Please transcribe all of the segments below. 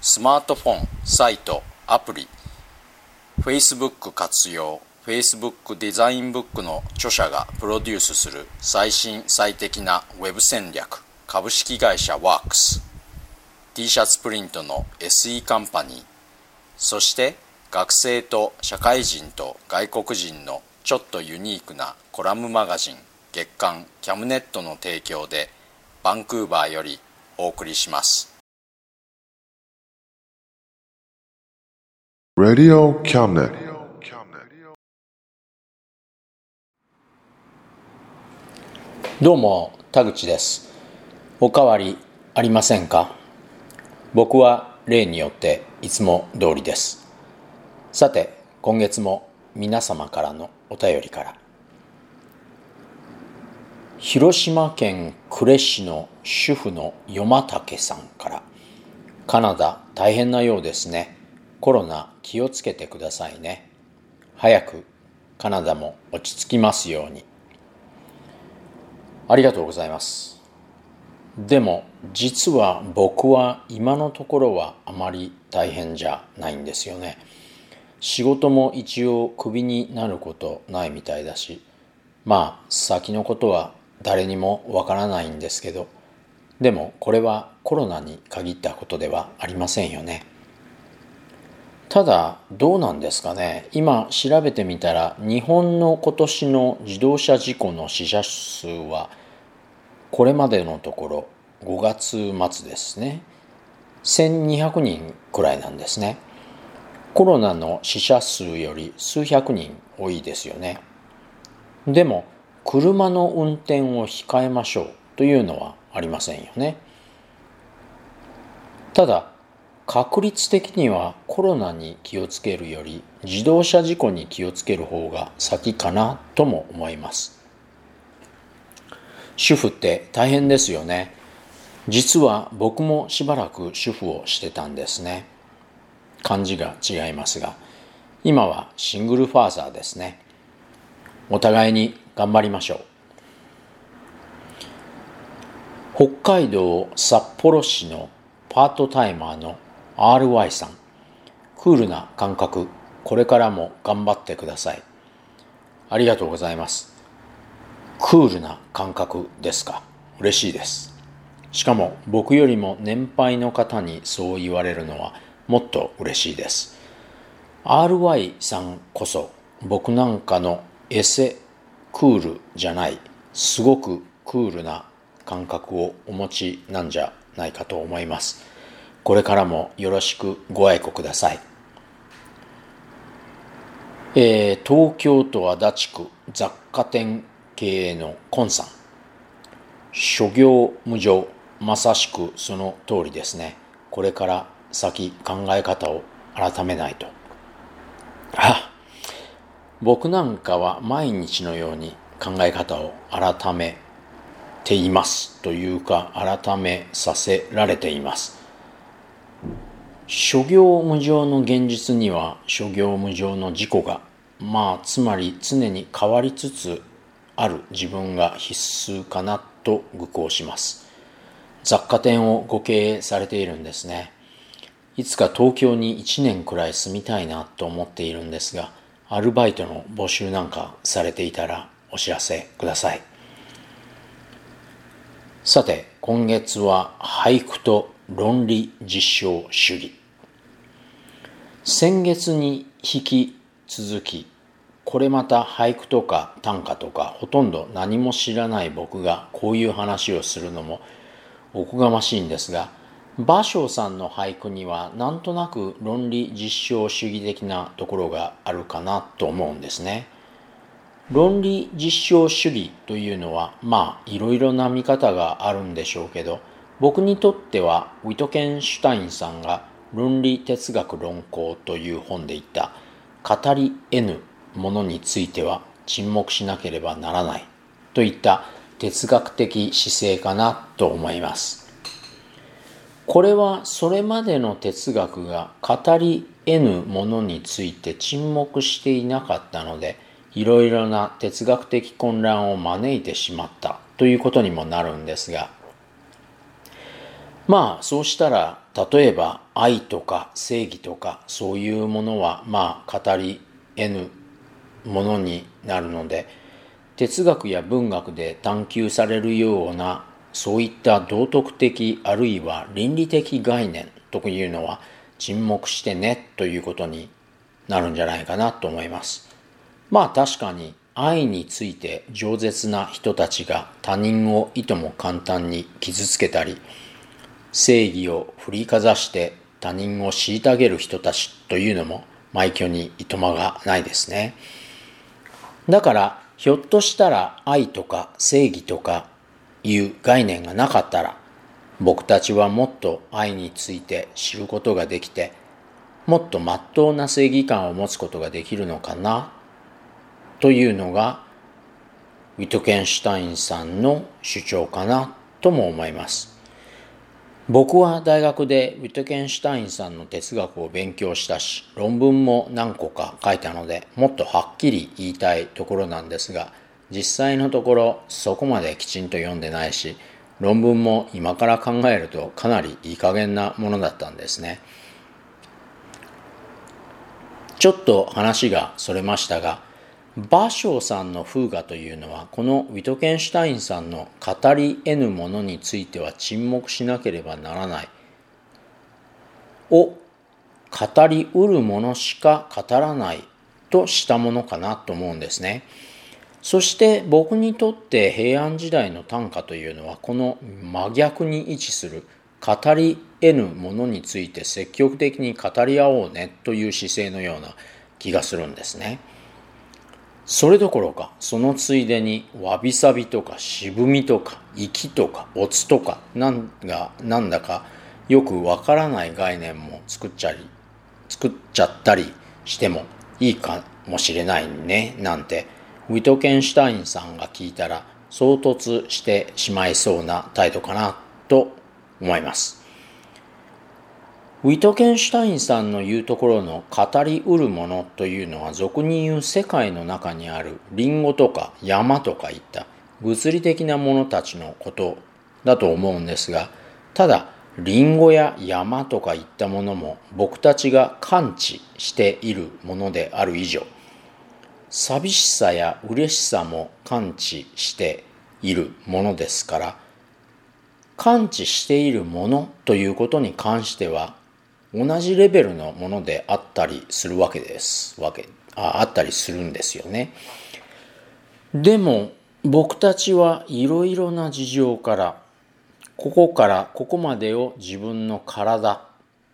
スマートフォンサイトアプリ Facebook 活用 Facebook デザインブックの著者がプロデュースする最新最適なウェブ戦略株式会社ワークス t シャツプリントの SE カンパニーそして学生と社会人と外国人のちょっとユニークなコラムマガジン月刊キャムネットの提供でバンクーバーよりお送りします。Radio Cabinet. どうも田口です。おかわりありませんか？僕は例によっていつも通りです。さて今月も皆様からのお便りから。広島県呉市の主婦のよまたけさんから。カナダ大変なようですね。コロナ気をつけてくださいね。早くカナダも落ち着きますように。ありがとうございます。でも実は僕は今のところはあまり大変じゃないんですよね。仕事も一応クビになることないみたいだしまあ先のことは誰にもわからないんですけどでもこれはコロナに限ったことではありませんよね。ただどうなんですかね。今調べてみたら日本の今年の自動車事故の死者数はこれまでのところ5月末ですね。1200人くらいなんですね。コロナの死者数より数百人多いですよね。でも車の運転を控えましょうというのはありませんよね。ただ確率的にはコロナに気をつけるより自動車事故に気をつける方が先かなとも思います。主婦って大変ですよね。実は僕もしばらく主婦をしてたんですね。漢字が違いますが。今はシングルファーザーですね。お互いに頑張りましょう。北海道札幌市のパートタイマーの RY さん。クールな感覚。これからも頑張ってください。ありがとうございます。クールな感覚ですか？嬉しいです。しかも僕よりも年配の方にそう言われるのはもっと嬉しいです。RY さんこそ僕なんかのエセクールじゃないすごくクールな感覚をお持ちなんじゃないかと思います。これからもよろしくご愛顧ください、えー、東京都足立区雑貨店経営のコンさん。諸行無常まさしくその通りですね。これから先考え方を改めないと。あ僕なんかは毎日のように考え方を改めていますというか改めさせられています。諸行無常の現実には諸行無常の事故がまあつまり常に変わりつつある自分が必須かなと愚行します。雑貨店をご経営されているんですね。いつか東京に1年くらい住みたいなと思っているんですがアルバイトの募集なんかされていたらお知らせください。さて今月は俳句と論理実証主義。先月に引き続きこれまた俳句とか短歌とかほとんど何も知らない僕がこういう話をするのもおこがましいんですが芭蕉さんの俳句にはなんとなく論理実証主義的なところがあるかなと思うんですね。論理実証主義というのはまあいろいろな見方があるんでしょうけど僕にとってはウィトケンシュタインさんが「論理哲学論考」という本で言った「語り得ぬものについては沈黙しなければならないといった哲学的姿勢かなと思います。これはそれまでの哲学が語り得ぬものについて沈黙していなかったのでいろいろな哲学的混乱を招いてしまったということにもなるんですがまあそうしたら例えば愛とか正義とかそういうものはまあ語り得ぬものになるので哲学や文学で探求されるようなそういった道徳的あるいは倫理的概念というのは沈黙してねということになるんじゃないかなと思います。まあ確かに愛について饒舌な人たちが他人をいとも簡単に傷つけたり正義を振りかざして他人を虐げる人たちというのも埋挙にいとまがないですね。だからひょっとしたら愛とか正義とかいう概念がなかったら僕たちはもっと愛について知ることができてもっとまっとうな正義感を持つことができるのかなというのがウィトケンシュタインさんの主張かなとも思います。僕は大学でウィトケンシュタインさんの哲学を勉強したし論文も何個か書いたのでもっとはっきり言いたいところなんですが実際のところそこまできちんと読んでないし論文も今から考えるとかなりいい加減なものだったんですね。ちょっと話がそれましたが芭蕉さんの風雅というのはこのウィトケンシュタインさんの語り得ぬものについては沈黙しなければならないを語りうるものしか語らないとしたものかなと思うんですね。そして僕にとって平安時代の短歌というのはこの真逆に位置する語り得ぬものについて積極的に語り合おうねという姿勢のような気がするんですね。それどころかそのついでにわびさびとか渋みとか息とかおつとかなんがなんだかよくわからない概念も作っちゃり作っちゃったりしてもいいかもしれないねなんてウィトケンシュタインさんが聞いたら衝突してしまいそうな態度かなと思います。ウィトケンシュタインさんの言うところの語りうるものというのは俗に言う世界の中にあるリンゴとか山とかいった。物理的なものたちのことだと思うんですがただリンゴや山とかいったものも僕たちが感知しているものである以上。寂しさや嬉しさも感知しているものですから感知しているものということに関しては同じレベルのものであったりするわけです。わけああったりするんですよね。でも僕たちはいろいろな事情からここからここまでを自分の体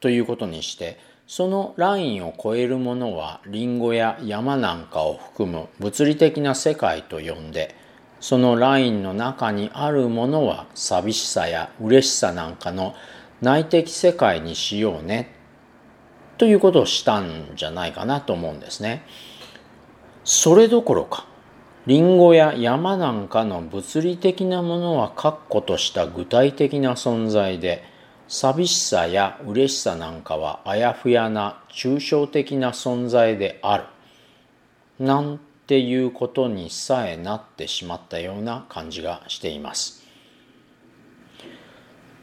ということにしてそのラインを超えるものはリンゴや山なんかを含む物理的な世界と呼んでそのラインの中にあるものは寂しさや嬉しさなんかの内的世界にしようねということをしたんじゃないかなと思うんですね。それどころかリンゴや山なんかの物理的なものは確固とした具体的な存在で寂しさや嬉しさなんかはあやふやな抽象的な存在であるなんていうことにさえなってしまったような感じがしています。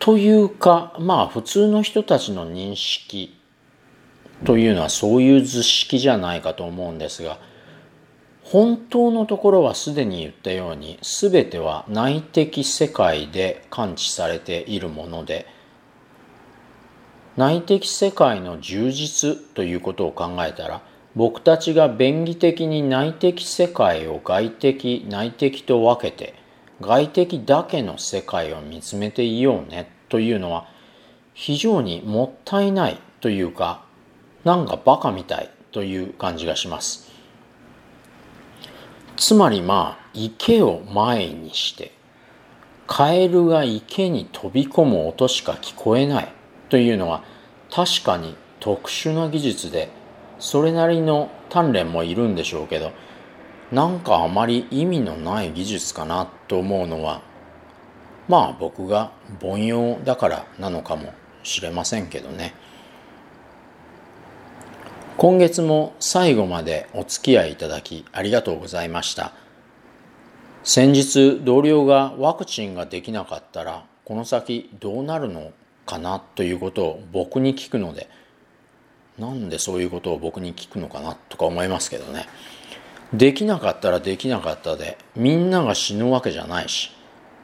というかまあ普通の人たちの認識というのはそういう図式じゃないかと思うんですが本当のところはすでに言ったように全ては内的世界で感知されているもので内的世界の充実ということを考えたら僕たちが便宜的に内的世界を外的内的と分けて外的だけの世界を見つめていようねというのは非常にもったいないというかなんかバカみたいという感じがします。つまりまあ池を前にしてカエルが池に飛び込む音しか聞こえないというのは確かに特殊な技術でそれなりの鍛錬もいるんでしょうけどなんかあまり意味のない技術かなと思うのはまあ僕が凡庸だからなのかもしれませんけどね。今月も最後までお付き合いいただきありがとうございました。先日同僚がワクチンができなかったらこの先どうなるのかなということを僕に聞くのでなんでそういうことを僕に聞くのかなとか思いますけどね。できなかったらできなかったでみんなが死ぬわけじゃないし。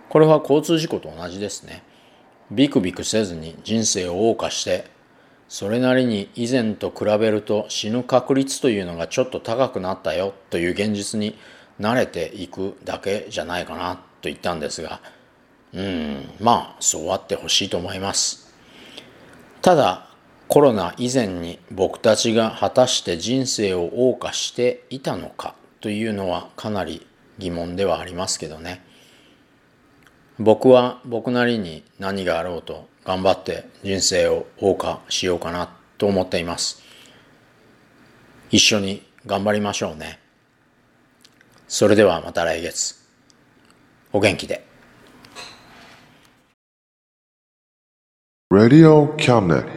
これは交通事故と同じですね。ビクビクせずに人生を謳歌してそれなりに以前と比べると死ぬ確率というのがちょっと高くなったよという現実に慣れていくだけじゃないかなと言ったんですが。うんまあそうあってほしいと思います。ただコロナ以前に僕たちが果たして人生を謳歌していたのかというのはかなり疑問ではありますけどね。僕は僕なりに何があろうと頑張って人生を謳歌しようかなと思っています。一緒に頑張りましょうね。それではまた来月。お元気で。Radio Cabinet.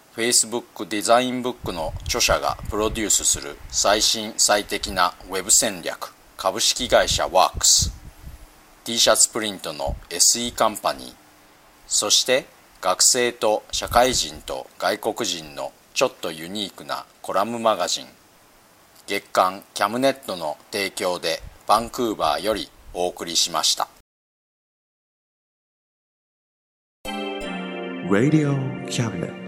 Facebook デザインブックの著者がプロデュースする最新最適なウェブ戦略株式会社ワークス。T シャツプリントの SE カンパニー。そして学生と社会人と外国人のちょっとユニークなコラムマガジン。月刊キャムネットの提供でバンクーバーよりお送りしました。Radio Cabinet.